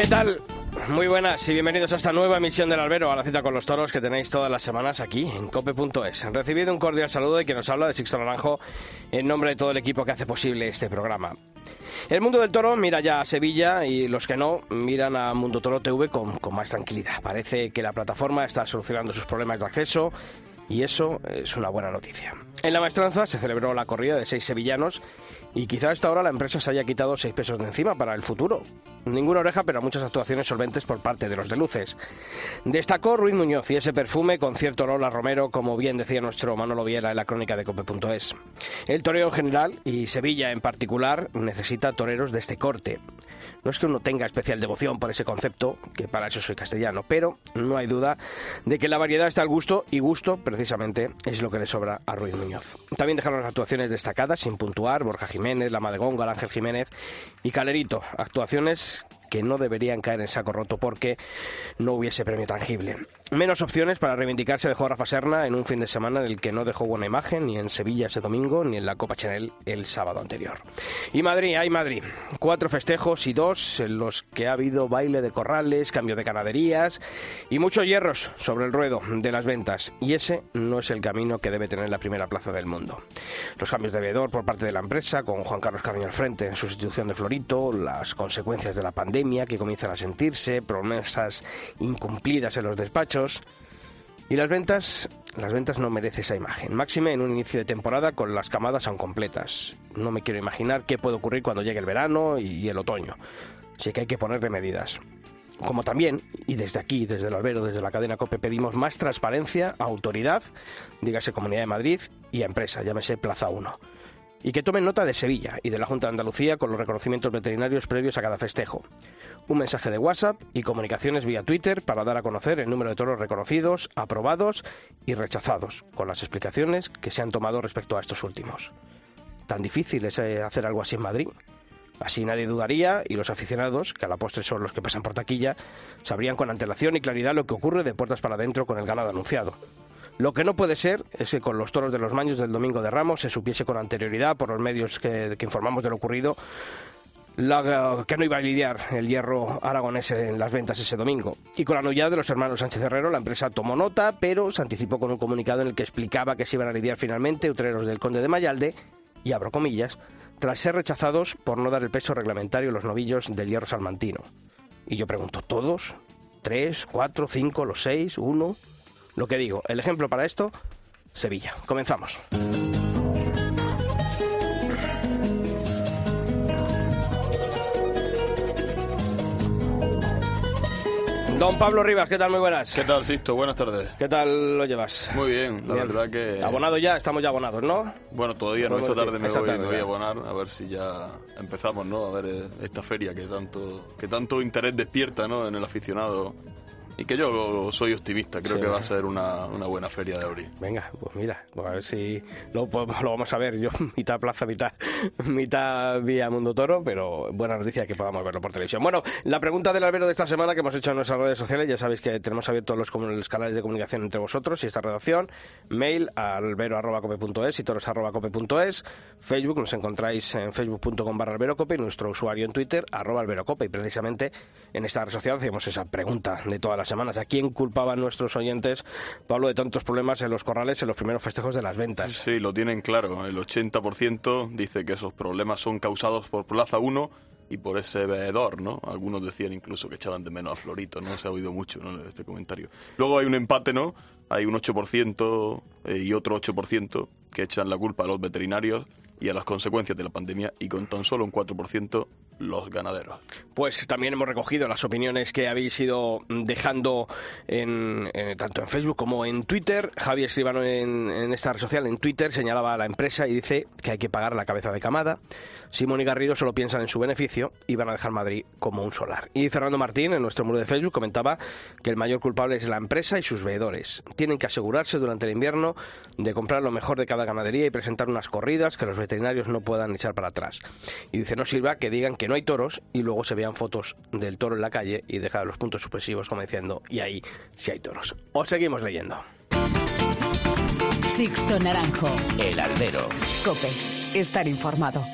¿Qué tal? Muy buenas y bienvenidos a esta nueva emisión del Albero, a la cita con los toros que tenéis todas las semanas aquí en cope.es. Recibido un cordial saludo de quien nos habla de Sixto Naranjo en nombre de todo el equipo que hace posible este programa. El mundo del toro mira ya a Sevilla y los que no miran a Mundo Toro TV con, con más tranquilidad. Parece que la plataforma está solucionando sus problemas de acceso y eso es una buena noticia. En la maestranza se celebró la corrida de seis sevillanos y quizá a esta hora la empresa se haya quitado seis pesos de encima para el futuro. Ninguna oreja, pero muchas actuaciones solventes por parte de los de luces. Destacó Ruiz Muñoz y ese perfume con cierto olor a Romero, como bien decía nuestro Manolo Viera en la crónica de Cope.es. El toreo en general, y Sevilla en particular, necesita toreros de este corte. No es que uno tenga especial devoción por ese concepto, que para eso soy castellano, pero no hay duda de que la variedad está al gusto y gusto, precisamente, es lo que le sobra a Ruiz Muñoz. También dejaron las actuaciones destacadas, sin puntuar, Borja Jiménez, Lama de Ángel Jiménez y Calerito. Actuaciones que no deberían caer en saco roto porque no hubiese premio tangible. Menos opciones para reivindicarse dejó Rafa Serna en un fin de semana en el que no dejó buena imagen ni en Sevilla ese domingo ni en la Copa Chanel el sábado anterior. Y Madrid, hay Madrid. Cuatro festejos y dos en los que ha habido baile de corrales, cambio de canaderías y muchos hierros sobre el ruedo de las ventas. Y ese no es el camino que debe tener la primera plaza del mundo. Los cambios de veedor por parte de la empresa, con Juan Carlos Carreño al frente en sustitución de Florito, las consecuencias de la pandemia que comienzan a sentirse, promesas incumplidas en los despachos. Y las ventas, las ventas no merecen esa imagen. Máxime en un inicio de temporada con las camadas aún completas. No me quiero imaginar qué puede ocurrir cuando llegue el verano y el otoño. Así que hay que ponerle medidas. Como también, y desde aquí, desde el albero, desde la cadena COPE, pedimos más transparencia a autoridad, dígase Comunidad de Madrid, y a empresa, llámese Plaza 1 y que tomen nota de Sevilla y de la Junta de Andalucía con los reconocimientos veterinarios previos a cada festejo. Un mensaje de WhatsApp y comunicaciones vía Twitter para dar a conocer el número de toros reconocidos, aprobados y rechazados, con las explicaciones que se han tomado respecto a estos últimos. ¿Tan difícil es eh, hacer algo así en Madrid? Así nadie dudaría y los aficionados, que a la postre son los que pasan por taquilla, sabrían con antelación y claridad lo que ocurre de puertas para adentro con el ganado anunciado. Lo que no puede ser es que con los toros de los maños del domingo de Ramos se supiese con anterioridad por los medios que, informamos de lo ocurrido que no iba a lidiar el hierro aragonés en las ventas ese domingo. Y con la anullada de los hermanos Sánchez Herrero, la empresa tomó nota, pero se anticipó con un comunicado en el que explicaba que se iban a lidiar finalmente utreros del Conde de Mayalde, y abro comillas, tras ser rechazados por no dar el peso reglamentario a los novillos del hierro salmantino. Y yo pregunto, ¿todos? ¿Tres, cuatro, cinco, los seis, uno? Lo que digo, el ejemplo para esto, Sevilla. Comenzamos. Don Pablo Rivas, ¿qué tal? Muy buenas. ¿Qué tal, Sisto? Buenas tardes. ¿Qué tal lo llevas? Muy bien, la verdad que... Abonado ya, estamos ya abonados, ¿no? Bueno, todavía no, esta tarde, me, voy, a abonar, a ver si ya empezamos, ¿no? A ver eh, esta feria que tanto, que tanto interés despierta, ¿no? En el aficionado y que yo soy optimista, creo que va a ser una, una, buena feria de abril. Venga, pues mira, pues a ver si lo, lo vamos a ver. Yo mitad plaza, mitad, mitad vía Mundo Toro, pero buena noticia que podamos verlo por televisión. Bueno, la pregunta del albero de esta semana que hemos hecho en nuestras redes sociales, ya sabéis que tenemos abiertos los, los canales de comunicación entre vosotros y esta redacción, mail albero.cope.es y toros.cope.es, Facebook, nos encontráis en facebook.com barra alberocope y nuestro usuario en Twitter, arroba alberocope. Y precisamente en esta red social hacemos esa pregunta de todas las semanas. ¿A quién culpaban nuestros oyentes, Pablo, de tantos problemas en los corrales en los primeros festejos de las ventas? Sí, lo tienen claro. El 80% dice que esos problemas son causados por Plaza 1 y por ese veedor, ¿no? Algunos decían incluso que echaban de menos a Florito, ¿no? Se ha oído mucho, ¿no? Este comentario. Luego hay un empate, ¿no? Hay un 8% eh, y otro 8% que echan la culpa a los veterinarios y a las consecuencias de la pandemia y con tan solo un 4% los ganaderos. Pues también hemos recogido las opiniones que habéis ido dejando en, tanto en Facebook como en Twitter. Javier Escribano en, en, esta red social, en Twitter, señalaba a la empresa y dice que hay que pagar la cabeza de camada. Simón y Garrido solo piensan en su beneficio y van a dejar Madrid como un solar. Y Fernando Martín, en nuestro muro de Facebook, comentaba que el mayor culpable es la empresa y sus veedores. Tienen que asegurarse durante el invierno de comprar lo mejor de cada ganadería y presentar unas corridas que los veterinarios no puedan echar para atrás. Y dice, no sirva que digan que no hay toros y luego se vean fotos del toro en la calle y dejar los puntos supresivos como diciendo, y ahí sí hay toros. Os seguimos leyendo. Sixto Naranjo. El albero. Cope. Estar informado.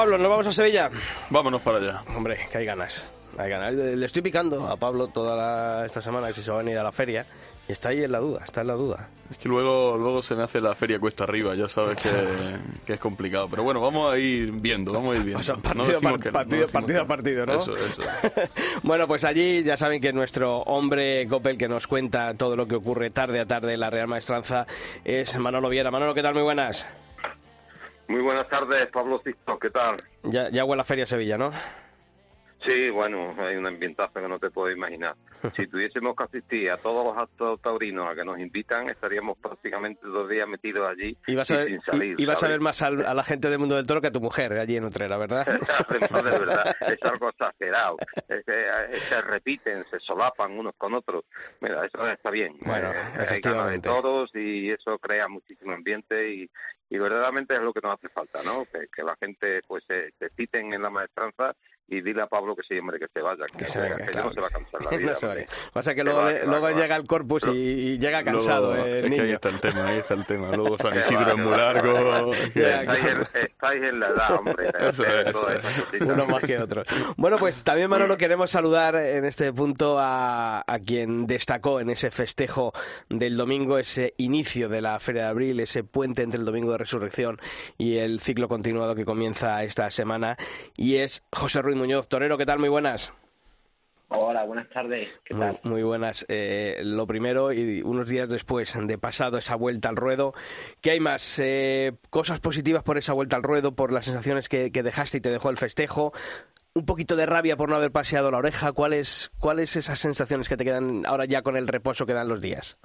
Pablo, ¿nos vamos a Sevilla? Vámonos para allá. Hombre, que hay ganas. Hay ganas. Le estoy picando a Pablo toda esta semana si se va a venir a la feria. Y está ahí en la duda, está en la duda. Es que luego, luego se me hace la feria cuesta arriba, ya sabes que, que es complicado. Pero bueno, vamos a ir viendo, vamos a ir viendo. partido, partido, a partido, ¿no? Eso, eso. bueno, pues allí ya saben que nuestro hombre Copel que nos cuenta todo lo que ocurre tarde a tarde en la Real Maestranza es Manolo Viera. Manolo, ¿qué tal? Muy buenas. Muy buenas tardes, Pablo Sisto, ¿qué tal? Ya, ya huele a Feria Sevilla, ¿no? Sí, bueno, hay un ambientazo que no te puedo imaginar. Si tuviésemos que asistir a todos los actos taurinos a que nos invitan, estaríamos prácticamente dos días metidos allí y vas a ver, sin salir. Y, vas a ver más a la gente del mundo del toro que a tu mujer allí en Utrera, ¿verdad? no, de verdad, es algo exagerado. Es que, eh, se repiten, se solapan unos con otros. Mira, eso está bien. Bueno, eh, hay ganas de todos y eso crea muchísimo ambiente y, y verdaderamente es lo que nos hace falta, ¿no? Que, que la gente pues se, se citen en la maestranza y dile a Pablo que sí, hombre, que se vaya, que, se vaya, que no se va a cansar la vida. no Pasa que luego, luego llega el corpus y, llega cansado eh, es que ahí está el tema, ahí está el tema. Luego San Isidro es muy largo. estáis, en, la edad, hombre. Eso es, Uno más que otro. Bueno, pues también, Manolo, queremos saludar en este punto a, a quien destacó en ese festejo del domingo, ese inicio de la Feria de Abril, ese puente entre el domingo de resurrección y el ciclo continuado que comienza esta semana, y es José Ruiz Muñoz. Torero, ¿qué tal? Muy buenas. Hola, buenas tardes. ¿Qué tal? Muy, buenas. Eh, lo primero, y unos días después de pasado esa vuelta al ruedo, ¿qué hay más? Eh, ¿Cosas positivas por esa vuelta al ruedo, por las sensaciones que, dejaste y te dejó el festejo? ¿Un poquito de rabia por no haber paseado la oreja? ¿Cuáles ¿Cuáles esas sensaciones que te quedan ahora ya con el reposo que dan los días?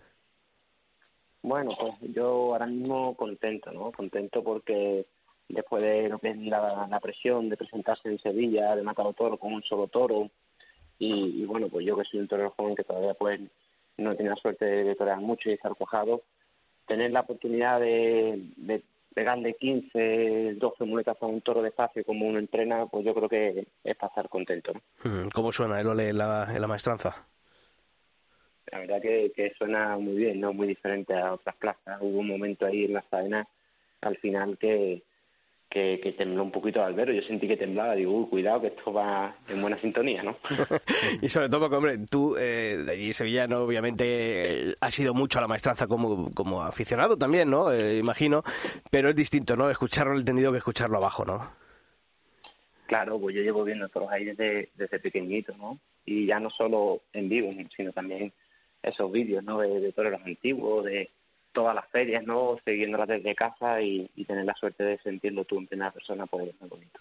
Bueno, pues yo ahora mismo contento, ¿no? Contento porque después de lo que es la, presión de presentarse en Sevilla, de matar toro con un solo toro. Y, bueno, pues yo que soy un torero joven que todavía pues no he tenido la suerte de torear mucho y estar cojado, tener la oportunidad de, de pegarle 15, 12 muletas a un toro de espacio como uno entrena, pues yo creo que es para estar contento. ¿Cómo suena el ole en la, en la maestranza? La verdad que, que suena muy bien, no muy diferente a otras plazas. Hubo un momento ahí en la cadena al final que, que, tembló un poquito al albero. Yo sentí que temblaba, digo, uy, cuidado, que esto va en buena sintonía, ¿no? y sobre todo porque, hombre, tú, eh, de allí sevillano, obviamente, eh, has sido mucho a la maestranza como, como aficionado también, ¿no? Eh, imagino, pero es distinto, ¿no? Escucharlo el entendido que escucharlo abajo, ¿no? Claro, pues yo llevo viendo todos ahí desde, desde pequeñito, ¿no? Y ya no solo en vivo, sino también esos vídeos, ¿no? De, de todos los antiguos, de todas las ferias, ¿no? Siguiéndolas desde casa y, tener la suerte de sentirlo tú en primera persona, pues es muy bonito.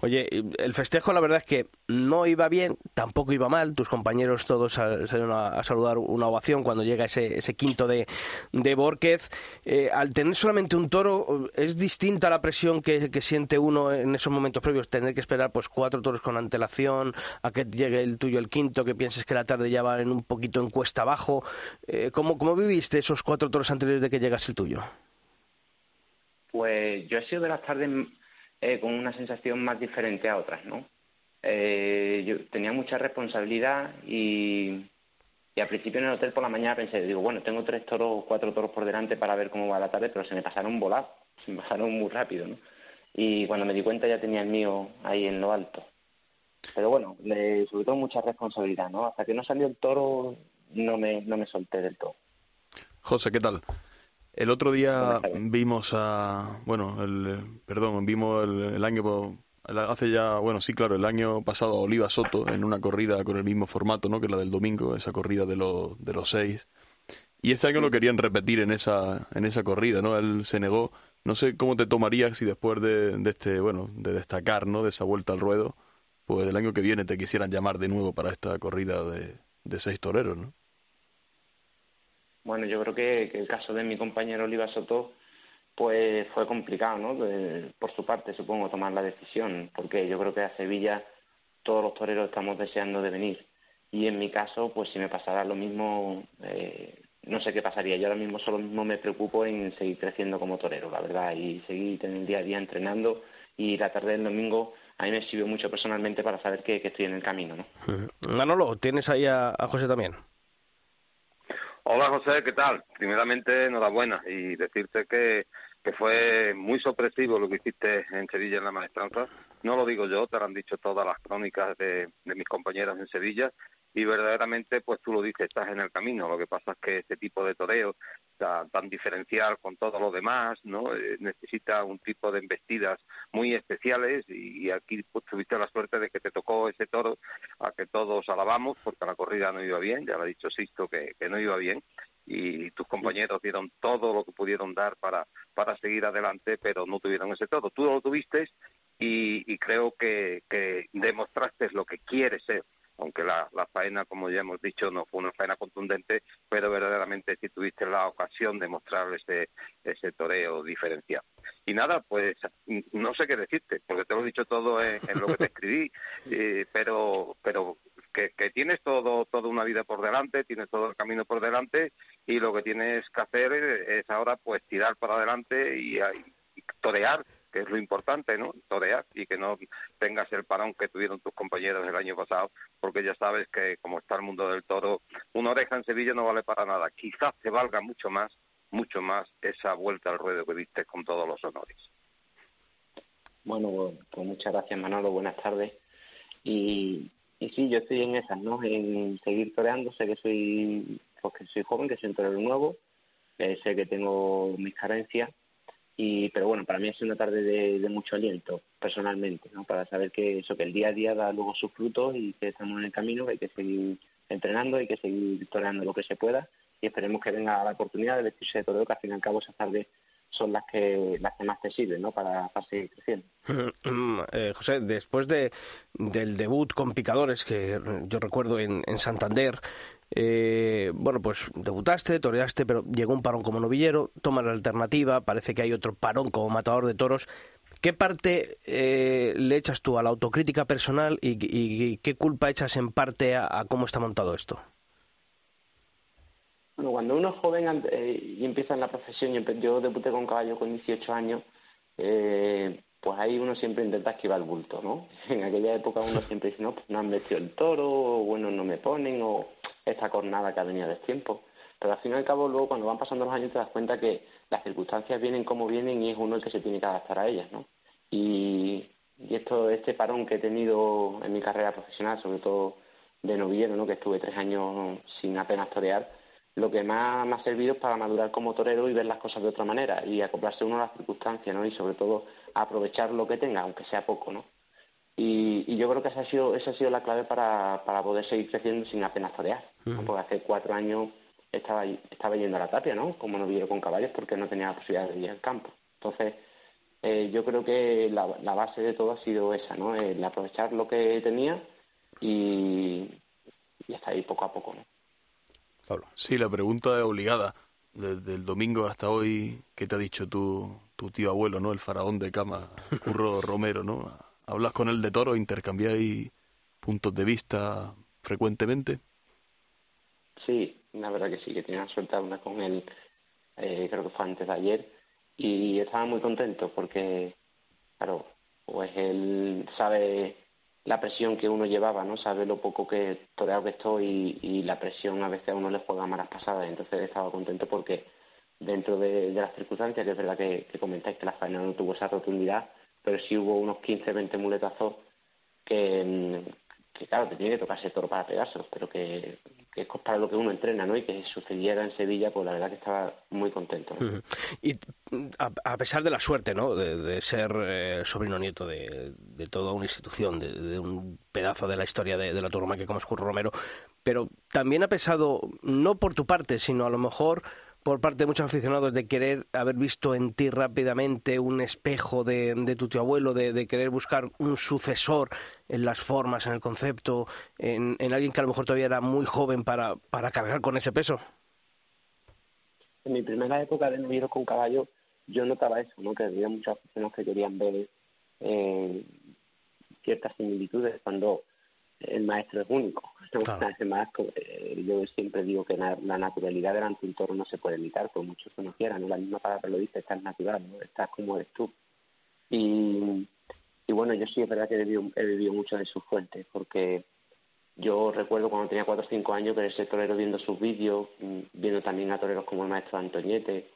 Oye, el festejo la verdad es que no iba bien, tampoco iba mal. Tus compañeros todos salieron a, saludar una ovación cuando llega ese, ese quinto de, de Borquez. Eh, al tener solamente un toro, ¿es distinta la presión que, que, siente uno en esos momentos previos? Tener que esperar pues cuatro toros con antelación, a que llegue el tuyo el quinto, que pienses que la tarde ya va en un poquito en cuesta abajo. Eh, ¿cómo, ¿Cómo viviste esos cuatro toros antes de que llegas el tuyo? Pues yo he sido de las tardes eh, con una sensación más diferente a otras, ¿no? Eh, yo tenía mucha responsabilidad y, y, al principio en el hotel por la mañana pensé, digo, bueno, tengo tres toros o cuatro toros por delante para ver cómo va la tarde, pero se me pasaron volados, se me pasaron muy rápido, ¿no? Y cuando me di cuenta ya tenía el mío ahí en lo alto. Pero bueno, le, sobre todo mucha responsabilidad, ¿no? Hasta que no salió el toro no me, no me solté del todo. José, ¿qué tal? El otro día vimos a, bueno, el, perdón, vimos el, año, hace ya, bueno, sí, claro, el año pasado a Oliva Soto en una corrida con el mismo formato, ¿no? Que la del domingo, esa corrida de, los de los seis. Y este año lo querían repetir en esa, en esa corrida, ¿no? Él se negó. No sé cómo te tomarías si después de, de este, bueno, de destacar, ¿no? De esa vuelta al ruedo, pues el año que viene te quisieran llamar de nuevo para esta corrida de, de seis toreros, ¿no? Bueno, yo creo que, el caso de mi compañero Oliva Soto pues fue complicado, ¿no? por su parte, supongo, tomar la decisión, porque yo creo que a Sevilla todos los toreros estamos deseando de venir. Y en mi caso, pues si me pasara lo mismo, eh, no sé qué pasaría. Yo ahora mismo solo mismo me preocupo en seguir creciendo como torero, la verdad, y seguir en el día a día entrenando. Y la tarde del domingo a mí me sirvió mucho personalmente para saber que, estoy en el camino, ¿no? Manolo, ¿tienes ahí a José también? Hola José, ¿qué tal? Primeramente, enhorabuena y decirte que, que fue muy sorpresivo lo que hiciste en Sevilla en la maestranza. No lo digo yo, te lo han dicho todas las crónicas de, de mis compañeros en Sevilla y verdaderamente, pues tú lo dices, estás en el camino. Lo que pasa es que este tipo de toreo tan, tan diferencial con todo lo demás, ¿no? Eh, necesita un tipo de embestidas muy especiales y, aquí pues, tuviste la suerte de que te tocó ese toro a que todos alabamos porque la corrida no iba bien, ya lo ha dicho Sisto que, que no iba bien y tus compañeros dieron todo lo que pudieron dar para, para seguir adelante, pero no tuvieron ese todo. Tú lo tuviste y, y creo que, que demostraste lo que quieres ser aunque la, la, faena, como ya hemos dicho, no fue una faena contundente, pero verdaderamente si tuviste la ocasión de mostrar ese, ese toreo diferencial. Y nada, pues no sé qué decirte, porque te lo he dicho todo en, lo que te escribí, eh, pero, pero que, que, tienes todo, toda una vida por delante, tienes todo el camino por delante, y lo que tienes que hacer es ahora pues tirar para adelante y, y torear que es lo importante, ¿no? Torear y que no tengas el parón que tuvieron tus compañeros el año pasado, porque ya sabes que como está el mundo del toro, una oreja en Sevilla no vale para nada. Quizás te valga mucho más, mucho más esa vuelta al ruedo que diste con todos los honores. Bueno, pues muchas gracias Manolo, buenas tardes. Y, sí, yo estoy en esas, ¿no? En seguir toreando, sé que soy, pues que soy joven, que soy un torero nuevo, sé que tengo mis carencias, y pero bueno para mí sido una tarde de, mucho aliento personalmente no para saber que eso que el día a día da luego sus frutos y que estamos en el camino que hay que seguir entrenando hay que seguir toreando lo que se pueda y esperemos que venga la oportunidad de vestirse de todo que al fin y al cabo esas tardes son las que las que más te sirven ¿no? para, seguir creciendo. Mm, eh, José, después de, del debut con Picadores, que yo recuerdo en, en Santander, eh, bueno, pues debutaste, toreaste, pero llegó un parón como novillero, toma la alternativa, parece que hay otro parón como matador de toros. ¿Qué parte eh, le echas tú a la autocrítica personal y, qué culpa echas en parte a, cómo está montado esto? Bueno, cuando uno es joven eh, y empieza en la profesión, yo, debuté con caballo con 18 años, pues ahí uno siempre intenta esquivar el bulto, ¿no? En aquella época uno siempre dice, no, pues no han metido el toro, o bueno, no me ponen, o esta cornada que ha venido de tiempo. Pero al fin y al cabo, luego cuando van pasando los años te das cuenta que las circunstancias vienen como vienen y es uno el que se tiene que adaptar a ellas, ¿no? Y, y esto, este parón que he tenido en mi carrera profesional, sobre todo de novillero, ¿no? Que estuve tres años sin apenas torear, lo que más me ha servido es para madurar como torero y ver las cosas de otra manera y acoplarse uno a las circunstancias, ¿no? Y sobre todo aprovechar lo que tenga, aunque sea poco, ¿no? Y, yo creo que esa ha sido, esa ha sido la clave para, para poder seguir creciendo sin apenas torear. Porque hace cuatro años estaba, estaba yendo a la tapia, ¿no? Como no vivía con caballos porque no tenía la posibilidad de ir al campo. Entonces, eh, yo creo que la, la, base de todo ha sido esa, ¿no? El aprovechar lo que tenía y, y hasta ahí poco a poco, ¿no? Pablo. Sí, la pregunta es obligada. Desde el domingo hasta hoy, ¿qué te ha dicho tu, tu tío abuelo, ¿no? El faraón de cama, Curro Romero, ¿no? ¿Hablas con él de toro? ¿Intercambiáis puntos de vista frecuentemente? Sí, la verdad que sí, que tenía suerte una con él, eh, creo que fue antes de ayer, y estaba muy contento porque, claro, pues él sabe la presión que uno llevaba, ¿no? Sabe lo poco que toreado que estoy y, la presión a veces a uno le juega malas pasadas, entonces estaba contento porque dentro de, las circunstancias, que es verdad que, comentáis que la faena no tuvo esa rotundidad, pero sí hubo unos 15, 20 muletazos que, que claro, te tiene que tocarse toro para pegarse, pero que, que, es para lo que uno entrena, ¿no? Y que sucediera en Sevilla, pues la verdad que estaba muy contento. Y a, pesar de la suerte, ¿no? De, ser eh, sobrino nieto de, toda una institución, de, un pedazo de la historia de, la que como es Curro Romero, pero también ha pesado, no por tu parte, sino a lo mejor por parte de muchos aficionados de querer haber visto en ti rápidamente un espejo de, tu tío abuelo, de, querer buscar un sucesor en las formas, en el concepto, en, alguien que a lo mejor todavía era muy joven para, para cargar con ese peso? En mi primera época de novio con caballo, yo notaba eso, ¿no? que había muchas aficionados que querían ver eh, ciertas similitudes cuando el maestro es único. Además, eh, yo siempre digo que la, naturalidad delante de un toro no se puede imitar, por mucho que uno quiera, ¿no? La misma palabra lo dice, estás natural, ¿no? Estás como eres tú. Y, y bueno, yo sí es verdad que he vivido, he vivido mucho de sus fuentes, porque yo recuerdo cuando tenía cuatro o cinco años que ese torero viendo sus vídeos, mm, viendo también a toreros como el maestro Antoñete,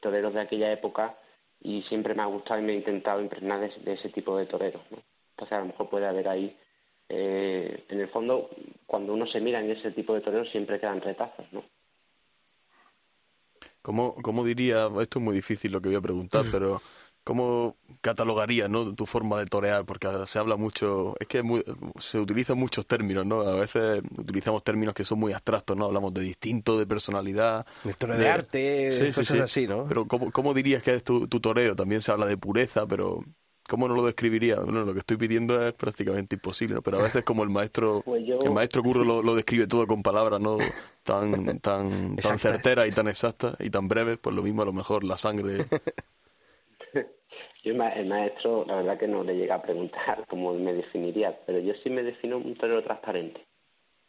toreros de aquella época, y siempre me ha gustado y me he intentado impregnar de, de ese tipo de toreros, ¿no? Entonces a lo mejor puede haber ahí eh, en el fondo, cuando uno se mira en ese tipo de toreros, siempre quedan retazos, ¿no? ¿Cómo, ¿Cómo diría, esto es muy difícil lo que voy a preguntar, mm. pero ¿cómo catalogaría ¿no? tu forma de torear? Porque se habla mucho, es que se utilizan muchos términos, ¿no? A veces utilizamos términos que son muy abstractos, ¿no? Hablamos de distinto, de personalidad. De de, arte, cosas así, ¿no? Pero ¿cómo, ¿cómo, dirías que es tu, tu toreo? También se habla de pureza, pero ¿Cómo no lo describiría? Bueno, lo que estoy pidiendo es prácticamente imposible, pero a veces como el maestro, pues el maestro Curro lo, describe todo con palabras no tan tan tan certeras y tan exactas y tan breves, pues lo mismo a lo mejor la sangre. Yo el maestro, la verdad que no le llega a preguntar cómo me definiría, pero yo sí me defino un torero transparente,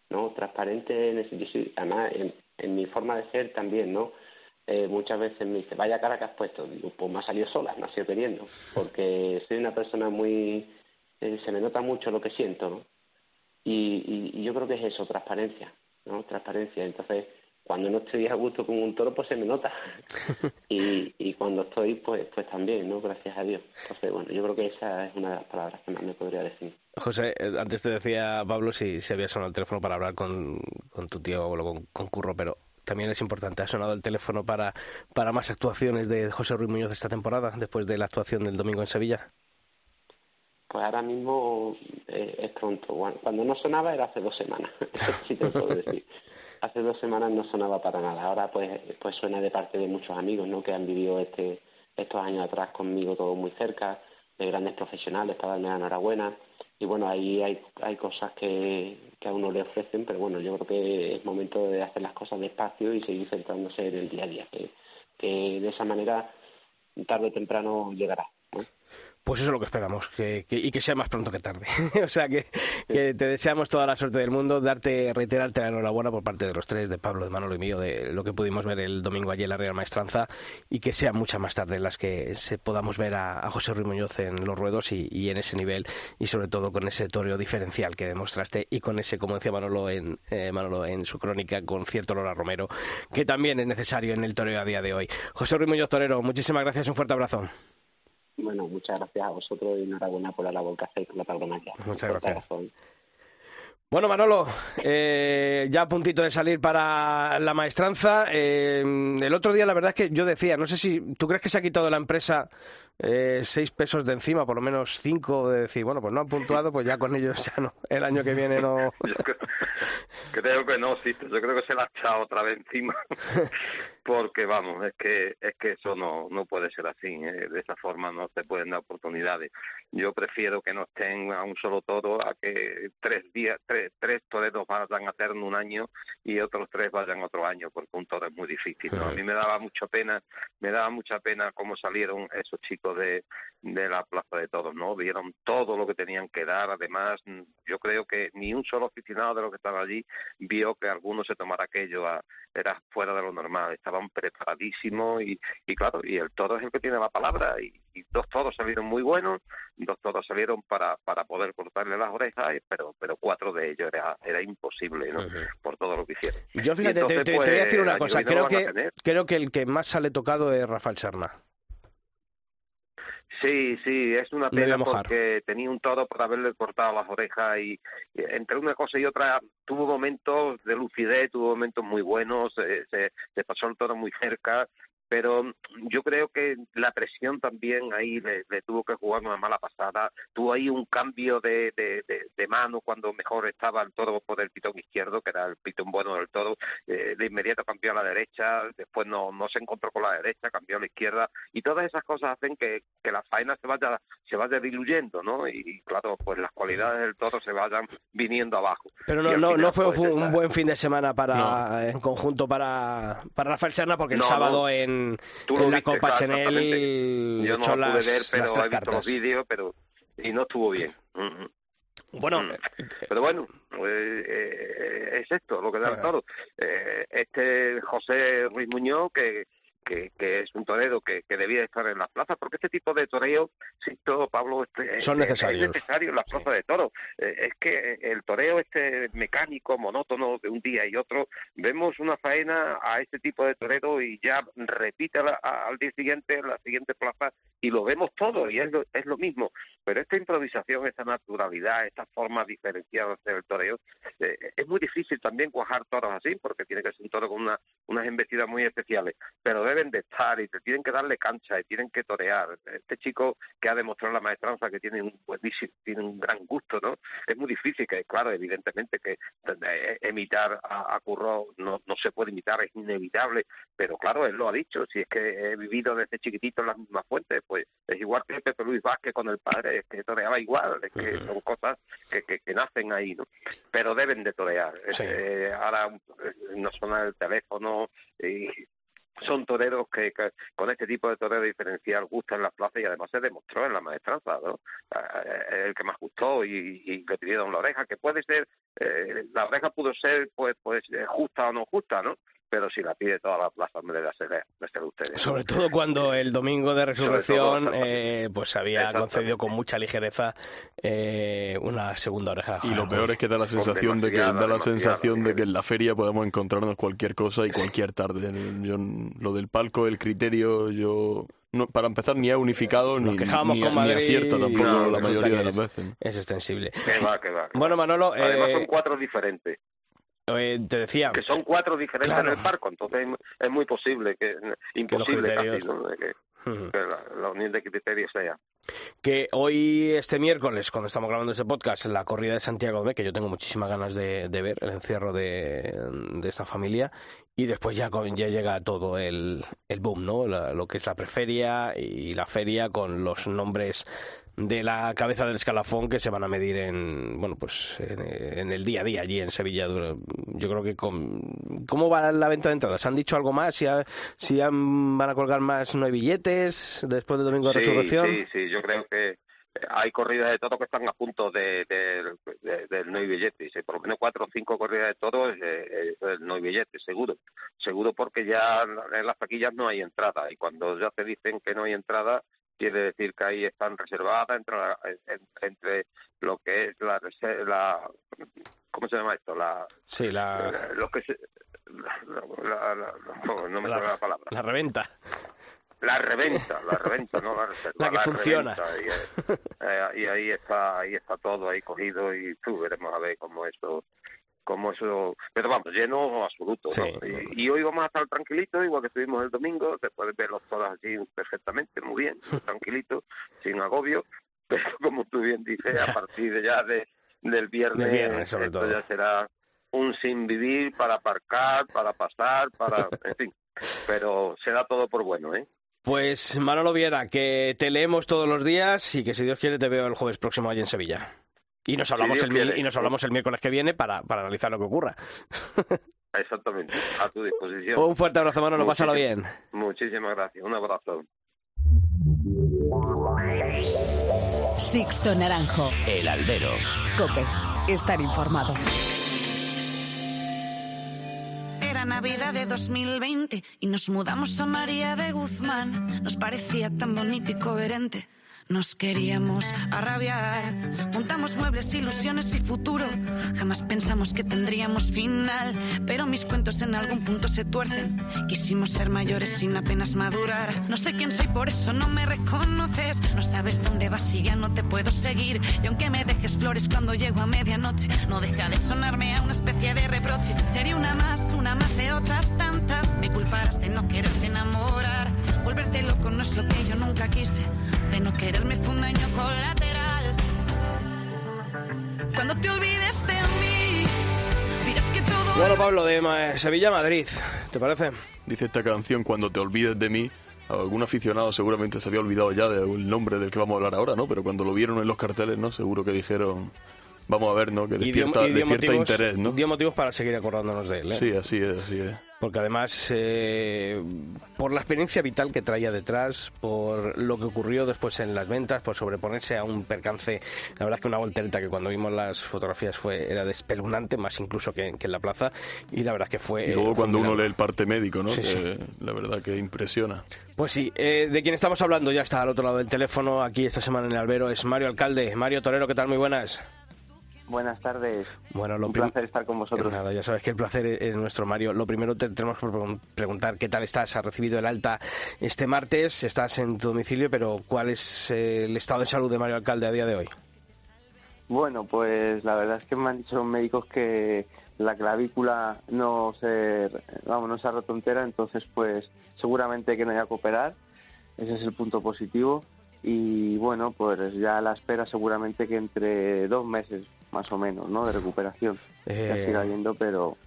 ¿no? Transparente en ese, además en, en mi forma de ser también, ¿no? Eh, muchas veces me dice, vaya cara que has puesto. Digo, pues me ha salido sola, me ha sido queriendo. Porque soy una persona muy... Eh, se me nota mucho lo que siento, ¿no? Y, y, yo creo que es eso, transparencia, ¿no? Transparencia. Entonces, cuando no estoy a gusto con un toro, pues se me nota. y, y cuando estoy, pues, pues también, ¿no? Gracias a Dios. Entonces, bueno, yo creo que esa es una de las palabras que más me podría decir. José, eh, antes te decía Pablo si, se había sonado el teléfono para hablar con, con tu tío o con, con Curro, pero también es importante. Ha sonado el teléfono para, para más actuaciones de José Ruiz Muñoz esta temporada, después de la actuación del domingo en Sevilla. Pues ahora mismo eh, es pronto. cuando no sonaba era hace dos semanas, sí te puedo decir. Hace dos semanas no sonaba para nada. Ahora pues, pues suena de parte de muchos amigos ¿no? que han vivido este, estos años atrás conmigo todo muy cerca, de grandes profesionales para darme la enhorabuena y bueno, ahí hay, hay cosas que, que a uno le ofrecen, pero bueno, yo creo que es momento de hacer las cosas despacio y seguir centrándose en el día a día, que, que de esa manera tarde o temprano llegará. Pues eso es lo que esperamos, que, y que sea más pronto que tarde. o sea, que, te deseamos toda la suerte del mundo, darte, reiterarte la enhorabuena por parte de los tres, de Pablo, de Manolo y mío, de lo que pudimos ver el domingo allí en la Real Maestranza, y que sea muchas más tarde en las que se podamos ver a, José Ruiz Muñoz en los ruedos y, en ese nivel, y sobre todo con ese toreo diferencial que demostraste, y con ese, como decía Manolo en, eh, Manolo en su crónica, con cierto olor a Romero, que también es necesario en el toreo a día de hoy. José Ruiz Muñoz Torero, muchísimas gracias, un fuerte abrazo. Bueno, muchas gracias a vosotros y enhorabuena por la labor que hacéis por la tauromaquia. Muchas gracias. Bueno, Manolo, eh, ya a puntito de salir para la maestranza. Eh, el otro día, la verdad es que yo decía, no sé si tú crees que se ha quitado la empresa eh, seis pesos de encima, por lo menos cinco, de decir, bueno, pues no han puntuado, pues ya con ellos ya no. El año que viene no. Yo creo, creo que no, sí, yo creo que se la ha echado otra vez encima. Porque vamos, es que es que eso no no puede ser así, ¿eh? de esa forma no se pueden dar oportunidades. Yo prefiero que no estén a un solo toro a que tres días, tres, tres toreros vayan a hacer en un año y otros tres vayan otro año, porque un toro es muy difícil. ¿no? A mí me daba mucha pena, me daba mucha pena cómo salieron esos chicos de, de la Plaza de Toros, ¿no? Vieron todo lo que tenían que dar, además yo creo que ni un solo aficionado de los que estaban allí vio que alguno se tomara aquello a, era fuera de lo normal, estaban preparadísimos y, y claro, y el toro es el que tiene la palabra y, y dos toros salieron muy buenos, dos toros salieron para, para poder cortarle las orejas, pero pero cuatro de ellos era, era imposible, ¿no? Por todo lo que hicieron. Yo fíjate, entonces, te, te- te voy a decir pues, una cosa, creo que, creo que el que más sale tocado es Rafael Serna. Sí, sí, es una pena porque tenía un toro por haberle cortado las orejas y, y entre una cosa y otra tuvo momentos de lucidez, tuvo momentos muy buenos, eh, se, se pasó el toro muy cerca, pero yo creo que la presión también ahí le, le tuvo que jugar una mala pasada. Tuvo ahí un cambio de, de, de- de mano cuando mejor estaba el toro por el pitón izquierdo, que era el pitón bueno del toro. Eh, de inmediato cambió a la derecha, después no, no se encontró con la derecha, cambió a la izquierda. Y todas esas cosas hacen que, que la faena se vaya, se vaya diluyendo, ¿no? Y, claro, pues las cualidades del toro se vayan viniendo abajo. Pero no, no, final, no fue pues, un buen fin de semana para en conjunto para, para Rafael Serna porque el No, sábado no. en, Tú en la viste, Copa claro, exactamente. Yo no lo pude ver, pero tres he visto cartas. los vídeos, pero y no estuvo bien. Ujú. Bueno, Mm. eh, Pero bueno, eh, eh, es esto lo que da el toro. Eh, este José Ruiz Muñoz, que, que, que es un torero que, que debía estar en las plazas, porque este tipo de toreo, sí, todo, Pablo, este, Son es- necesarios. Es necesario en las plazas de toros. Eh, es que el toreo este mecánico, monótono de un día y otro, vemos una faena a este tipo de torero y ya repite la- a- al día siguiente en la siguiente plaza y lo vemos todo y es lo, es lo mismo. Pero esta improvisación, esta naturalidad, esta forma diferenciada de hacer el toreo, eh, es muy difícil también cuajar toros así, porque tiene que ser un toro con una, unas embestidas muy especiales, pero deben de estar y te tienen que darle cancha y tienen que torear. Este chico que ha demostrado la maestranza que tiene un buenísimo, tiene un gran gusto, ¿no? Es muy difícil que, claro, evidentemente que eh, imitar a, a Curro no, no se puede imitar, es inevitable, pero claro, él lo ha dicho, si es que he vivido desde chiquitito en las mismas fuentes, pues es igual que Pepe Luis Vázquez con el padre, es que toreaba igual, es que son cosas que, que, que nacen ahí, ¿no? Pero deben de torear. Sí. Eh, ahora eh, no suena el teléfono y son toreros que, que con este tipo de torero diferencial gustan las plazas y además se demostró en la maestranza, ¿no? Eh, el que más gustó y, y le pidieron la oreja, que puede ser, eh, la oreja pudo ser pues pues eh, justa o no justa, ¿no? Pero si la pide toda la plaza, me debe ser ustedes. sobre todo cuando el domingo de resurrección eh, pues había concedido con mucha ligereza eh, una segunda oreja. Y lo peor es que da la sensación de que da la sensación de que en la feria podemos encontrarnos cualquier cosa y cualquier tarde. Yo, lo del palco, el criterio, yo no, para empezar ni ha unificado Nos ni, ni, con ni Madrid acierta tampoco No, la mayoría de las es- veces. Es extensible. Que va, que va. que Bueno. Manolo, Además eh, son cuatro diferentes. Eh, te decía, que son cuatro diferentes Claro. en el parco, entonces es- muy posible que imposible criterios- casi, ¿no? Que, que la, la unión de criterios sea. que hoy, este miércoles, cuando estamos grabando ese podcast, la corrida de Santiago de, que yo tengo muchísimas ganas de, de ver, el encierro de, de esta familia, y después ya, ya llega todo el, el boom, ¿no? La- lo que es la preferia y la feria con los nombres de la cabeza del escalafón que se van a medir en bueno pues en, en el día a día allí en Sevilla yo creo que con cómo va la venta de entradas han dicho algo más si, ha- si han- van a colgar más no hay billetes después del domingo de Sí, resurrección sí, sí, yo creo que eh, hay corridas de toros que están a punto de, de- de- del no hay billete. Dice, por lo menos cuatro o cinco corridas de toros eh, eh, el no hay billete, seguro. Seguro porque ya en las taquillas no hay entrada. Y cuando ya te dicen que no hay entrada, quiere decir que ahí están reservadas entre, la- en- entre lo que es la, la ¿cómo se llama esto? La, sí la, que se, la- no, no me sale la palabra. la reventa la reventa, la reventa, no la reserva. La que funciona. reventa, Y, eh, y ahí está, ahí está todo ahí cogido y tú veremos a ver cómo eso como eso, pero vamos, lleno absoluto. Sí. ¿no? Y, y hoy vamos a estar tranquilitos, igual que estuvimos el domingo, se puede ver los toros así perfectamente, muy bien, muy tranquilito, sin agobio, pero como tú bien dices, a partir de ya de, del viernes, Del viernes, sobre esto todo. ya será un sin vivir para aparcar, para pasar, para, en fin, pero será todo por bueno, ¿eh? Pues Manolo Viera, que te leemos todos los días y que si Dios quiere te veo el jueves próximo allí en Sevilla. Y nos hablamos, Dios el, quiere. y nos hablamos el miércoles que viene para, para analizar lo que ocurra. Exactamente, a tu disposición. Un fuerte abrazo, Manolo, pásalo bien. Muchísimas gracias, un abrazo. Sixto Naranjo. El albero. Cope. Estar informado. Era Navidad de 2020 y nos mudamos a María de Guzmán. Nos parecía tan bonito y coherente. Nos queríamos arrabiar. Montamos muebles, ilusiones y futuro. Jamás pensamos que tendríamos final. Pero mis cuentos en algún punto se tuercen. Quisimos ser mayores sin apenas madurar. No sé quién soy, por eso no me reconoces. No sabes dónde vas y ya no te puedo seguir. Y aunque me dejes flores cuando llego a medianoche, no deja de sonarme a una especie de reproche. Sería una más, una más de otras tantas. Me culparás de no quererte enamorar. Volverte loco no es lo que yo nunca quise. De no quererme fue un daño colateral. Cuando te olvides de mí, dirás que todo Bueno, Pablo, de Sevilla Madrid, ¿te parece? Dice esta canción, Cuando te olvides de mí, algún aficionado seguramente se había olvidado ya del nombre del que vamos a hablar ahora, ¿no? Pero cuando lo vieron en los carteles, ¿no? Seguro que dijeron, vamos a ver, ¿no? Que Y dio- despierta, y dio despierta motivos- interés, ¿no? Dio motivos para seguir acordándonos de él, ¿eh? Sí, así es, así es. Porque además, eh, por la experiencia vital que traía detrás, por lo que ocurrió después en las ventas, por sobreponerse a un percance, la verdad es que una voltereta que cuando vimos las fotografías fue era despeluznante, más incluso que, que en la plaza, y la verdad es que fue... Y luego eh, cuando uno lee el parte médico, ¿no? Sí, Que sí. La verdad que impresiona. Pues sí, eh, de quien estamos hablando ya está al otro lado del teléfono, aquí esta semana en el albero, es Mario Alcalde. Mario Torero, ¿qué tal? Muy buenas. Buenas tardes. Bueno, lo Un placer estar con vosotros. Nada, ya sabes que el placer es es nuestro, Mario. Lo primero te tenemos que pregun- preguntar qué tal estás. Has recibido el alta este martes, estás en tu domicilio, pero ¿cuál es eh, el estado de salud de Mario Alcalde a día de hoy? Bueno, pues la verdad es que me han dicho los médicos que la clavícula no se, vamos, no se ha roto entera, entonces pues seguramente que no haya que operar. Ese es el punto positivo. Y bueno, pues ya a la espera seguramente que entre dos meses más o menos, ¿no? De recuperación. Eh, yendo, pero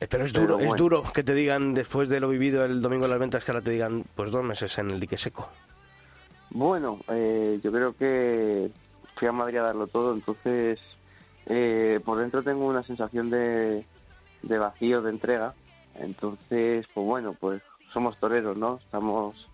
Pero es Pero duro, es duro que te digan, después de lo vivido el domingo en las ventas, que ahora te digan, pues dos meses en el dique seco. Bueno, eh, yo creo que fui a Madrid a darlo todo, entonces eh, por dentro tengo una sensación de, de vacío, de entrega. Entonces, pues bueno, pues somos toreros, ¿no? Estamos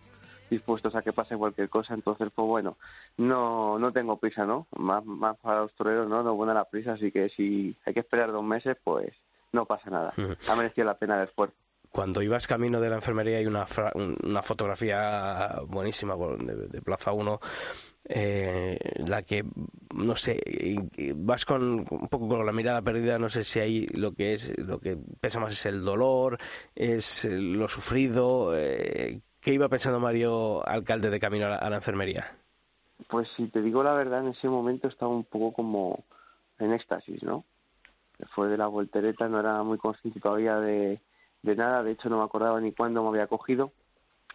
dispuestos a que pase cualquier cosa, entonces, pues bueno, no no tengo prisa, ¿no? Más, más para los toreros, ¿no? No buena la prisa, así que si hay que esperar dos meses, pues no pasa nada. Ha merecido la pena el esfuerzo. Cuando ibas camino de la enfermería hay una, fra- un- una fotografía buenísima de, de Plaza 1, eh, la que, no sé, vas con un poco con la mirada perdida, no sé si ahí lo que es, lo que pesa más es el dolor, es lo sufrido. Eh, ¿Qué iba pensando Mario, alcalde de camino a la, a la enfermería? Pues si te digo la verdad, en ese momento estaba un poco como en éxtasis, ¿no? Después de la voltereta no era muy consciente todavía de, de nada, de hecho no me acordaba ni cuándo me había cogido.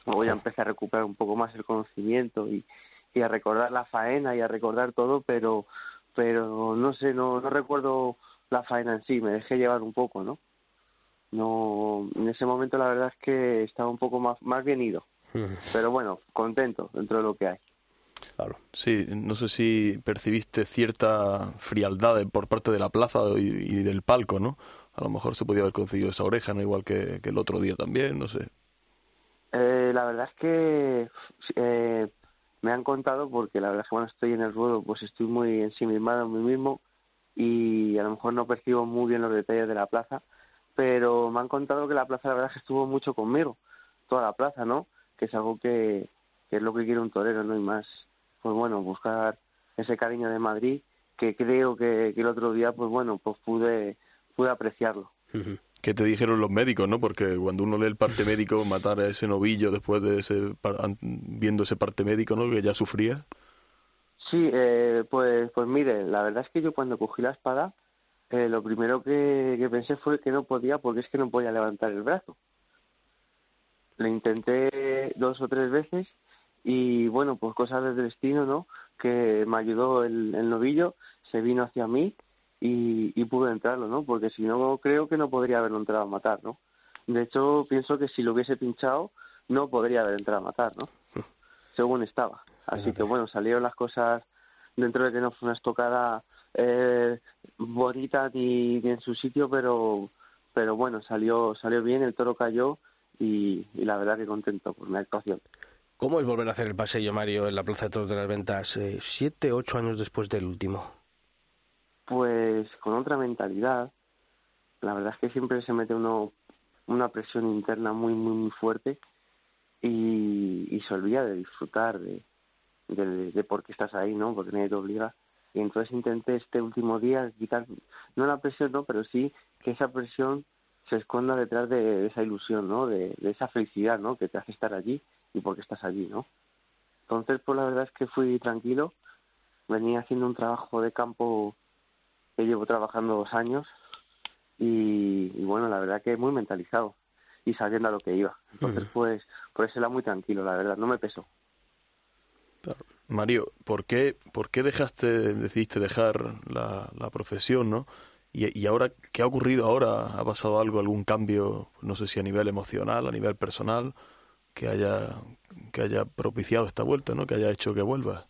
Luego ya empecé a recuperar un poco más el conocimiento y, y a recordar la faena y a recordar todo, pero pero no sé, no, no recuerdo la faena en sí, me dejé llevar un poco, ¿no? No, en ese momento la verdad es que estaba un poco más, más bien ido, pero bueno, contento dentro de lo que hay. Pablo. Sí, no sé si percibiste cierta frialdad por parte de la plaza y, y del palco, ¿no? A lo mejor se podía haber conseguido esa oreja, ¿no? Igual que, que el otro día también, no sé. Eh, la verdad es que eh, me han contado, porque la verdad es que cuando estoy en el ruedo, pues estoy muy ensimismado en mí mismo y a lo mejor no percibo muy bien los detalles de la plaza, pero me han contado que la plaza, la verdad es que estuvo mucho conmigo, toda la plaza, ¿no? Que es algo que, que es lo que quiere un torero, ¿no? Y más, pues bueno, buscar ese cariño de Madrid que creo que, que el otro día, pues bueno, pues pude, pude apreciarlo. ¿Qué te dijeron los médicos, no? Porque cuando uno lee el parte médico, matar a ese novillo después de ese, viendo ese parte médico, ¿no? Que ya sufría. Sí, eh, pues, pues mire, la verdad es que yo cuando cogí la espada, eh, lo primero que, que pensé fue que no podía, porque es que no podía levantar el brazo. Lo intenté dos o tres veces y bueno, pues cosas del destino, ¿no? Que me ayudó el, el novillo, se vino hacia mí y, y pude entrarlo, ¿no? Porque si no, creo que no podría haberlo entrado a matar, ¿no? De hecho, pienso que si lo hubiese pinchado, no podría haber entrado a matar, ¿no? Según estaba. Así que bueno, salieron las cosas dentro de que no fue una estocada eh, bonita ni, en su sitio, pero pero bueno, salió salió bien, el toro cayó y, y la verdad que contento por mi actuación. ¿Cómo es volver a hacer el paseo, Mario, en la Plaza de Toros de las Ventas, eh, siete, ocho años después del último? Pues con otra mentalidad. La verdad es que siempre se mete uno una presión interna muy, muy, muy fuerte y, y se olvida de disfrutar de, de, de, por qué estás ahí, ¿no? Porque nadie te obliga. Y entonces intenté este último día quitar, no la presión, ¿no? Pero sí que esa presión se esconda detrás de, de esa ilusión, ¿no? De, de, esa felicidad, ¿no? Que te hace estar allí y por qué estás allí, ¿no? Entonces, pues la verdad es que fui tranquilo. Venía haciendo un trabajo de campo que llevo trabajando dos años y, y, bueno, la verdad que muy mentalizado y sabiendo a lo que iba. Entonces, pues, por eso era muy tranquilo, la verdad, no me pesó. Mario, ¿por qué, por qué dejaste, decidiste dejar la, profesión, no? Y, ahora, ¿qué ha ocurrido ahora? ¿Ha pasado algo, algún cambio, no sé si a nivel emocional, a nivel personal, que haya, que haya propiciado esta vuelta, ¿no? Que haya hecho que vuelvas.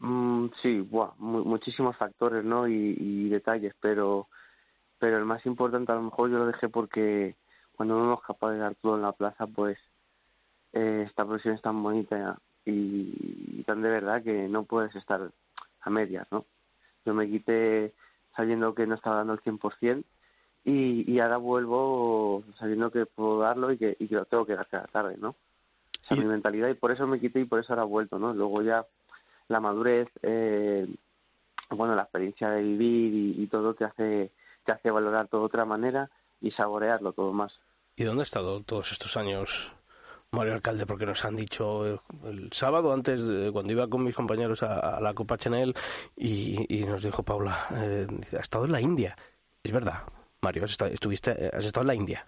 Mm, sí, buah, mu muchísimos factores, ¿no? Y, y, detalles, pero, pero el más importante a lo mejor yo lo dejé porque cuando uno es capaz de dar todo en la plaza, pues eh, esta profesión es tan bonita y, tan de verdad que no puedes estar a medias, ¿no? Yo me quité sabiendo que no estaba dando el 100% y, y ahora vuelvo sabiendo que puedo darlo y que, y que lo tengo que dar cada tarde, ¿no? Esa es mi mentalidad y por eso me quité y por eso ahora he vuelto, ¿no? Luego ya la madurez, eh, bueno, la experiencia de vivir y, y, todo te hace, te hace valorar todo de otra manera y saborearlo todo más. ¿Y dónde ha estado todos estos años Mario Alcalde? Porque nos han dicho el sábado, antes, de, cuando iba con mis compañeros a, a la Copa Chanel, y, y, nos dijo Paula, eh, ha estado en la India. Es verdad, Mario, ¿has estado, estuviste, has estado en la India.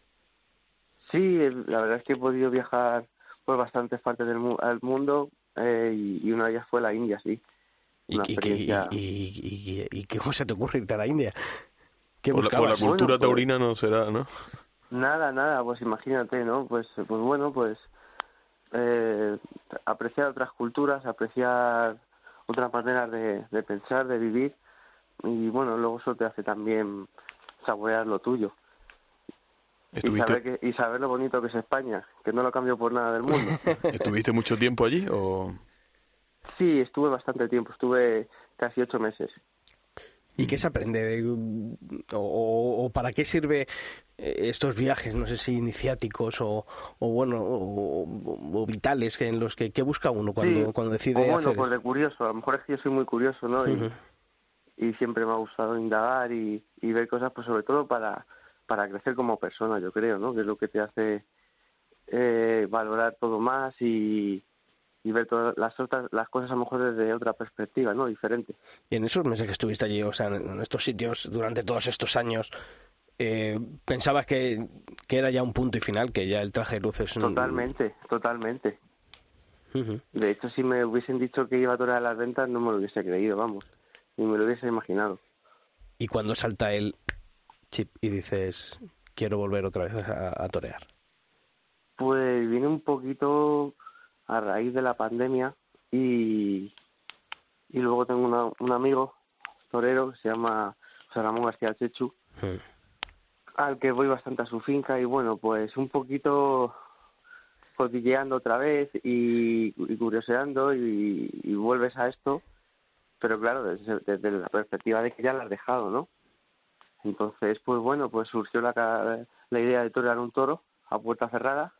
Sí, la verdad es que he podido viajar por bastantes partes del mu al mundo eh, y, y, una de ellas fue la India, sí. ¿Y, experiencia... y, y, cómo se te ocurre irte a la India? ¿Qué por, la, por la cultura bueno, pues, taurina no será, ¿no? Nada, nada, pues imagínate, ¿no? Pues, pues bueno, pues eh, apreciar otras culturas, apreciar otras maneras de, de pensar, de vivir y bueno, luego eso te hace también saborear lo tuyo. Y saber, que, y saber lo bonito que es España, que no lo cambio por nada del mundo. ¿Estuviste mucho tiempo allí o...? Sí, estuve bastante tiempo, estuve casi ocho meses. ¿Y qué se aprende? ¿O, o para qué sirve estos viajes, no sé si iniciáticos o, o bueno, o, o, vitales en los que, ¿qué busca uno cuando, sí. cuando decide o bueno, hacer pues de curioso, a lo mejor es que yo soy muy curioso, ¿no? Y, uh -huh. y siempre me ha gustado indagar y, y ver cosas, pues sobre todo para para crecer como persona, yo creo, ¿no? Que es lo que te hace eh, valorar todo más y, y ver todas las otras las cosas a lo mejor desde otra perspectiva, ¿no? Diferente. Y en esos meses que estuviste allí, o sea, en estos sitios durante todos estos años, eh, ¿pensabas que, que era ya un punto y final, que ya el traje de luces... Un... Totalmente, totalmente. Uh -huh. De hecho, si me hubiesen dicho que iba a torear las ventas, no me lo hubiese creído, vamos. Ni me lo hubiese imaginado. ¿Y cuando salta el chip y dices, quiero volver otra vez a, a torear? Pues viene un poquito a raíz de la pandemia y, y luego tengo una, un amigo torero que se llama José Ramón García Chechu, al que voy bastante a su finca y bueno, pues un poquito cotilleando otra vez y, y curioseando y, y, vuelves a esto, pero claro, desde, la perspectiva de que ya la has dejado, ¿no? Entonces, pues bueno, pues surgió la, la idea de torear un toro a puerta cerrada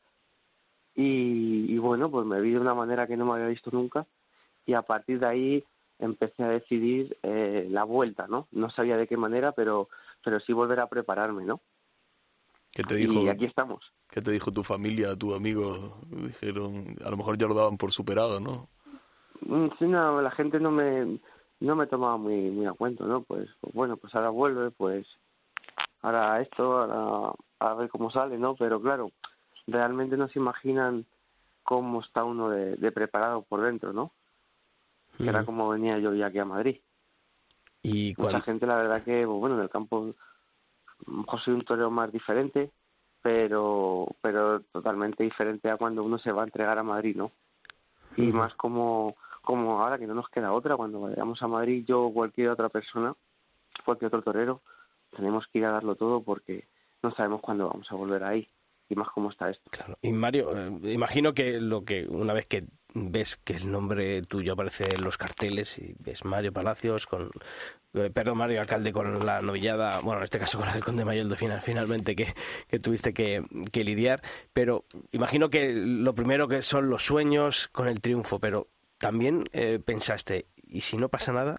y, y bueno, pues me vi de una manera que no me había visto nunca y a partir de ahí empecé a decidir eh, la vuelta, ¿no? No sabía de qué manera, pero pero sí volver a prepararme, ¿no? ¿Qué te dijo? Y aquí estamos. ¿Qué te dijo tu familia, tus amigos? Dijeron, a lo mejor ya lo daban por superado, ¿no? Mm, Sí, no, la gente no me no me tomaba muy muy a cuento, ¿no? Pues, pues bueno, pues ahora vuelve, pues ahora esto, ahora a ver cómo sale, ¿no? Pero claro, realmente no se imaginan cómo está uno de, de preparado por dentro, ¿no? Que era Mm. como venía yo ya aquí a Madrid. Y Mucha cuando, gente, la verdad que, pues, bueno, en el campo a lo mejor soy un torero más diferente, pero pero totalmente diferente a cuando uno se va a entregar a Madrid, ¿no? Y más como como ahora que no nos queda otra, cuando vayamos a Madrid, yo o cualquier otra persona, cualquier otro torero, tenemos que ir a darlo todo porque no sabemos cuándo vamos a volver ahí y más cómo está esto. Claro. Y Mario, eh, imagino que lo que una vez que ves que el nombre tuyo aparece en los carteles y ves Mario Palacios con eh, perdón Mario Alcalde con la novillada, bueno en este caso con la del Conde Mayor de final, finalmente que, que tuviste que, que lidiar, pero imagino que lo primero que son los sueños con el triunfo, pero también eh, pensaste, ¿y si no pasa nada?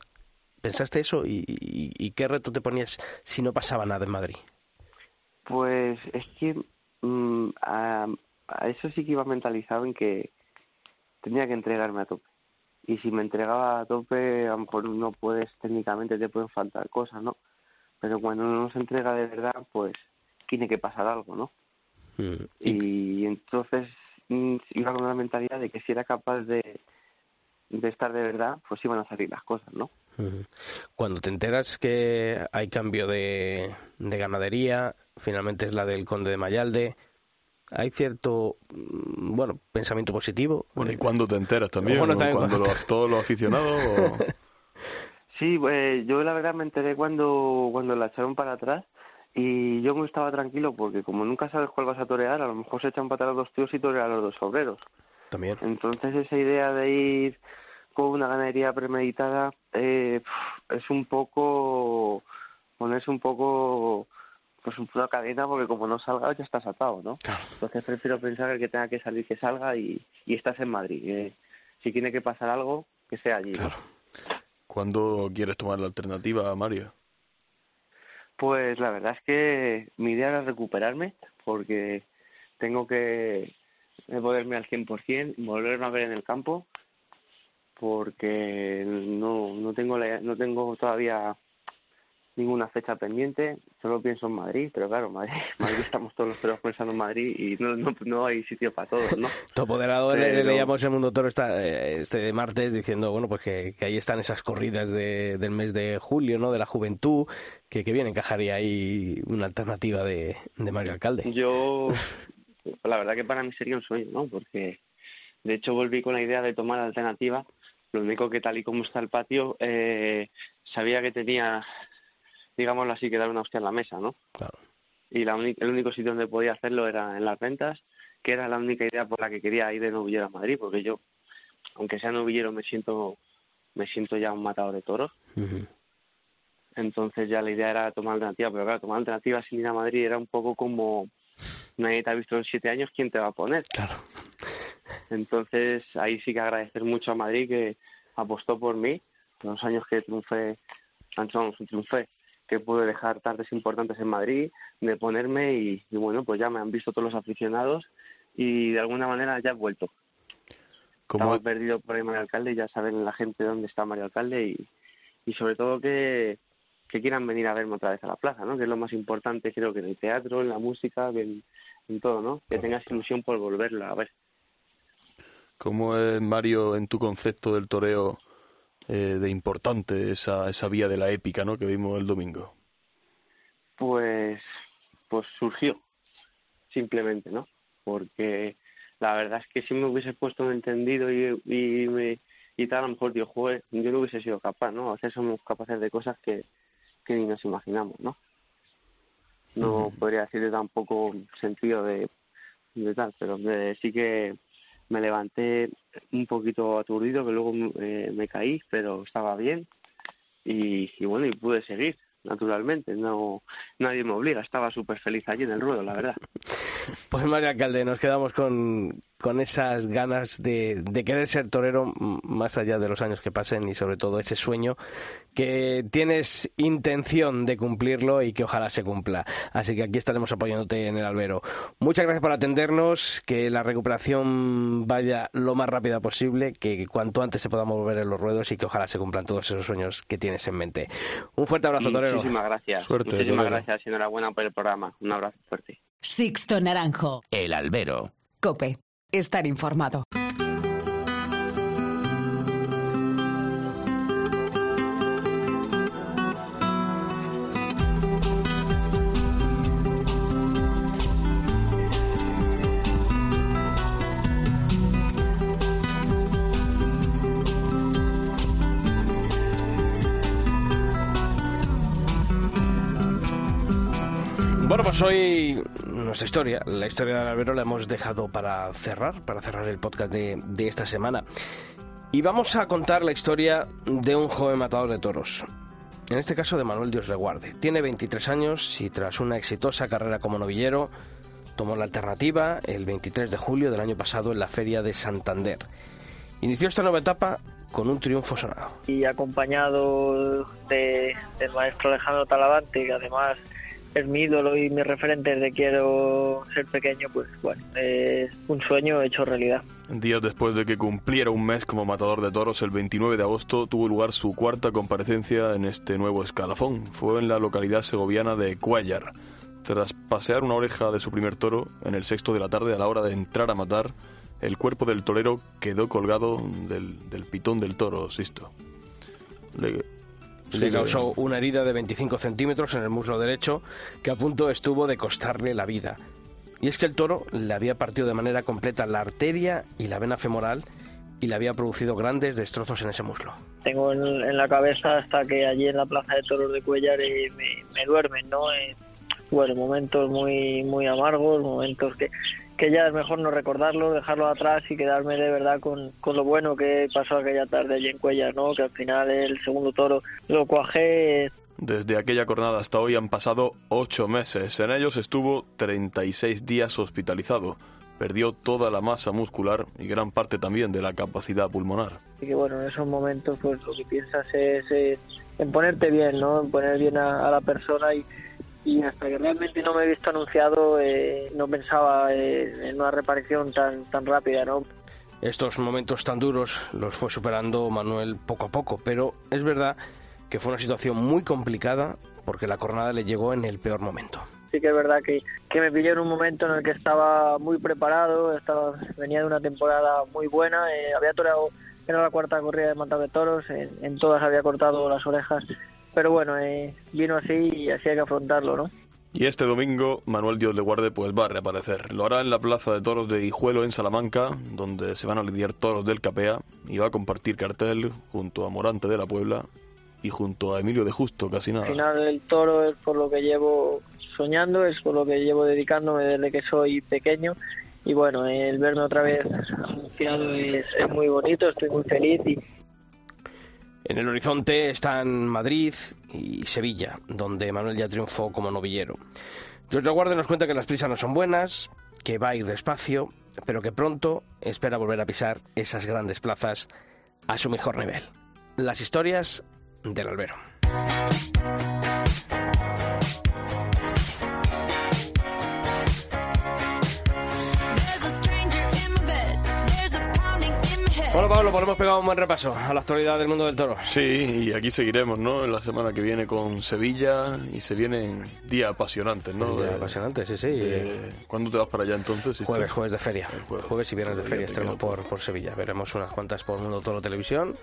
¿Pensaste eso? ¿Y, qué reto te ponías si no pasaba nada en Madrid? Pues es que mm, a eso sí que iba mentalizado en que tenía que entregarme a tope. Y si me entregaba a tope, a lo mejor no puedes, técnicamente te pueden faltar cosas, ¿no? Pero cuando uno se entrega de verdad, pues tiene que pasar algo, ¿no? Mm. Y- Y entonces mm, iba con la mentalidad de que si era capaz de, de estar de verdad, pues iban a salir las cosas, ¿no? Ujú. Cuando te enteras que hay cambio de, de ganadería, finalmente es la del conde de Mayalde, hay cierto, mm, bueno, pensamiento positivo. Bueno, ¿y cuándo te enteras también? Bueno, ¿no? también ¿Cuando todos los aficionados? o- Sí, pues yo la verdad me enteré cuando, cuando la echaron para atrás y yo me estaba tranquilo porque como nunca sabes cuál vas a torear, a lo mejor se echan para atrás los tíos y torean a los dos obreros. También. Entonces esa idea de ir con una ganadería premeditada eh, es un poco ponerse un poco pues una cadena porque como no salga ya estás atado, ¿no? Entonces prefiero pensar que el que tenga que salir que salga y, y estás en Madrid. eh. si tiene que pasar algo, que sea allí. ¿no? ¿Cuándo quieres tomar la alternativa, Mario? Pues la verdad es que mi idea era recuperarme porque tengo que ponerme al 100%, volverme a ver en el campo porque no, no tengo la- no tengo todavía ninguna fecha pendiente, solo pienso en Madrid, pero claro, Madrid, Madrid estamos todos los toros pensando en Madrid y no, no, no hay sitio para todos, ¿no? Tu apoderado le- le Pero- leíamos en Mundo Toro esta, eh, este de martes diciendo, bueno, pues que, que ahí están esas corridas de, del mes de julio, ¿no? De la juventud, que, que bien encajaría ahí una alternativa de, de Mario Alcalde. Yo, la verdad que para mí sería un sueño, ¿no? Porque de hecho volví con la idea de tomar alternativa. Lo único que tal y como está el patio, eh, sabía que tenía, digámoslo así, que dar una hostia en la mesa, ¿no? Claro. Y la el único sitio donde podía hacerlo era en las ventas, que era la única idea por la que quería ir de novillero a Madrid, porque yo, aunque sea novillero, me siento, me siento ya un matador de toros. Entonces ya la idea era tomar alternativa, pero claro, tomar alternativa sin ir a Madrid era un poco como nadie te ha visto en siete años, ¿quién te va a poner? Claro. Entonces ahí sí que agradecer mucho a Madrid que apostó por mí, los años que triunfé, antes vamos, triunfé, que pude dejar tardes importantes en Madrid, de ponerme y, y bueno, pues ya me han visto todos los aficionados y de alguna manera ya he vuelto. ¿Cómo, Estaba perdido por ahí Mario Alcalde, ya saben la gente dónde está Mario Alcalde y, y sobre todo que, que quieran venir a verme otra vez a la plaza, ¿no? Que es lo más importante creo que en el teatro, en la música, en, en todo, ¿no? Que tengas ilusión por volverlo a ver. cómo es, Mario, en tu concepto del toreo eh, de importante esa, esa vía de la épica ¿no? que vimos el domingo? Pues, pues surgió, simplemente, ¿no? Porque la verdad es que si me hubiese puesto un entendido y, y, me, y tal, a lo mejor yo jugué, yo no hubiese sido capaz, ¿no? A veces somos capaces de cosas que, que ni nos imaginamos, ¿no? No podría decirle tampoco sentido de, de tal, pero de- sí que me levanté un poquito aturdido, que luego eh, me caí, pero estaba bien. Y, y bueno, y pude seguir, naturalmente, no nadie me obliga, estaba súper feliz allí en el ruedo, la verdad. Pues Mario Alcalde, nos quedamos con, con esas ganas de, de querer ser torero más allá de los años que pasen y sobre todo ese sueño que tienes intención de cumplirlo y que ojalá se cumpla. Así que aquí estaremos apoyándote en el albero. Muchas gracias por atendernos, que la recuperación vaya lo más rápida posible, que cuanto antes se pueda mover en los ruedos y que ojalá se cumplan todos esos sueños que tienes en mente. Un fuerte abrazo, torero. Muchísimas gracias. Suerte, Muchísimas torero. gracias y enhorabuena por el programa. Un abrazo fuerte. Sixto Naranjo. El albero. Cope. Estar informado. Hoy nuestra historia, la historia del albero la hemos dejado para cerrar, para cerrar el podcast de, de esta semana. Y vamos a contar la historia de un joven matador de toros. En este caso de Manuel Dios le guarde. Tiene 23 años y tras una exitosa carrera como novillero, tomó la alternativa el 23 de julio del año pasado en la Feria de Santander. Inició esta nueva etapa con un triunfo sonado. y acompañado de, del maestro Alejandro Talavante, que además es mi ídolo y mi referente desde quiero ser pequeño, pues bueno, es un sueño hecho realidad. Días después de que cumpliera un mes como matador de toros, el 29 de agosto tuvo lugar su cuarta comparecencia en este nuevo escalafón. Fue en la localidad segoviana de Cuellar. Tras pasear una oreja de su primer toro, en el sexto de la tarde, a la hora de entrar a matar, el cuerpo del torero quedó colgado del, del pitón del toro, Sisto. Le, Le causó una herida de 25 centímetros en el muslo derecho que a punto estuvo de costarle la vida. Y es que el toro le había partido de manera completa la arteria y la vena femoral y le había producido grandes destrozos en ese muslo. Tengo en, en la cabeza hasta que allí en la plaza de toros de Cuellar eh, me, me duermen, ¿no? Eh, bueno, momentos muy muy amargos, momentos que, que ya es mejor no recordarlos, dejarlo atrás y quedarme de verdad con, con lo bueno que pasó aquella tarde allí en Cuellar, ¿no? Que al final el segundo toro lo cuajé Desde aquella jornada hasta hoy han pasado ocho meses. En ellos estuvo 36 días hospitalizado. Perdió toda la masa muscular y gran parte también de la capacidad pulmonar. Así que bueno, en esos momentos pues lo que piensas es eh, en ponerte bien, ¿no? En poner bien a, a la persona y, y hasta que realmente no me he visto anunciado eh, no pensaba eh, en una reparación tan tan rápida, ¿no? Estos momentos tan duros los fue superando Manuel poco a poco, pero es verdad que fue una situación muy complicada porque la jornada le llegó en el peor momento. Sí que es verdad que, que me pilló en un momento en el que estaba muy preparado, estaba venía de una temporada muy buena, eh, había toreado, era la cuarta corrida de matado de toros, en, en todas había cortado las orejas, pero bueno, eh, vino así y así hay que afrontarlo, ¿no? Y este domingo Manuel Dios le guarde pues va a reaparecer. Lo hará en la Plaza de Toros de Hijuelo en Salamanca, donde se van a lidiar toros del Capea y va a compartir cartel junto a Morante de la Puebla y junto a Emilio de Justo, casi Al nada. final el toro es por lo que llevo soñando, es por lo que llevo dedicándome desde que soy pequeño y bueno, el verme otra vez anunciado es, es muy bonito, estoy muy feliz y, En el horizonte están Madrid y Sevilla, donde Manuel ya triunfó como novillero. Dios le guarde nos cuenta que las prisas no son buenas, que va a ir despacio, pero que pronto espera volver a pisar esas grandes plazas a su mejor nivel. Las historias del albero. Pues hemos pegado un buen repaso a la actualidad del mundo del toro. Sí, y aquí seguiremos, ¿no? En la semana que viene con Sevilla y se vienen días apasionantes, ¿no? Ya, De- apasionante, sí, sí. de- ¿Cuándo te vas para allá entonces? Jueves, jueves de feria. Jueves. Jueves y viernes de feria estaremos por, por Sevilla. Veremos unas cuantas por Mundo Toro Televisión.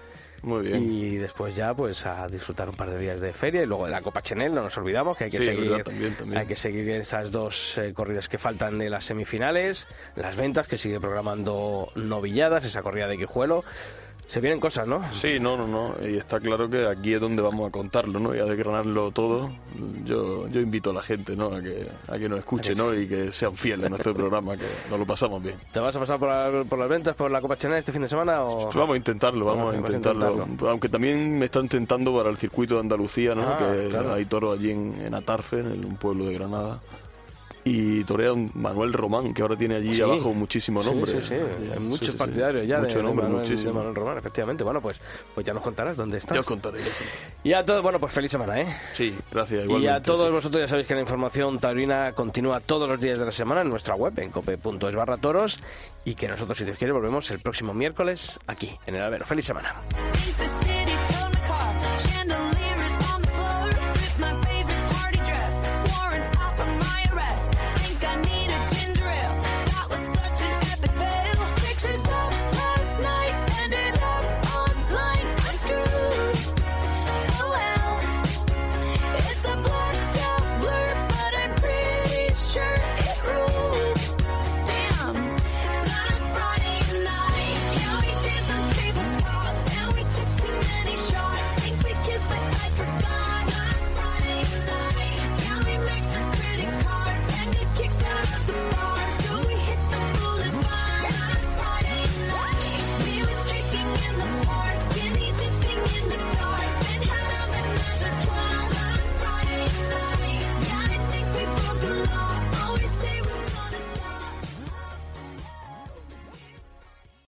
Muy bien. Y después ya pues a disfrutar un par de días de feria y luego de la Copa Chenel, no nos olvidamos que hay que Sí, seguir verdad, también, también. hay que seguir estas dos eh, corridas que faltan de las semifinales, las ventas que sigue programando novilladas, esa corrida de Quijuelo. Se vienen cosas, ¿no? Sí, no, no, no. Y está claro que aquí es donde vamos a contarlo, ¿no? Y a desgranarlo todo. Yo, yo invito a la gente, ¿no? A que, a que nos escuche, ¿no? Y que sean fieles a nuestro programa, que nos lo pasamos bien. ¿Te vas a pasar por, la- por las ventas, por la Copa Chenel este fin de semana o...? Vamos a intentarlo, vamos a Vamos a intentarlo. intentarlo. Aunque también me están tentando para el circuito de Andalucía, ¿no? Ah, que claro. hay toros allí en, en Atarfe, en un pueblo de Granada. Y torea Manuel Román, que ahora tiene allí Sí. abajo muchísimo Sí, nombre. sí, sí, hay muchos Sí, sí, sí. partidarios ya Mucho de, de nombre, Manuel, muchísimo. de Manuel Román, efectivamente. Bueno, pues, pues ya nos contarás dónde estás. Ya os contaré. ya os contaré. Y a todos, bueno, pues feliz semana, ¿eh? Sí, gracias. Y Igualmente, a todos sí. vosotros ya sabéis que la información taurina continúa todos los días de la semana en nuestra web, en cope.es barra toros, y que nosotros, si Dios quiere, volvemos el próximo miércoles aquí, en el Albero. ¡Feliz semana!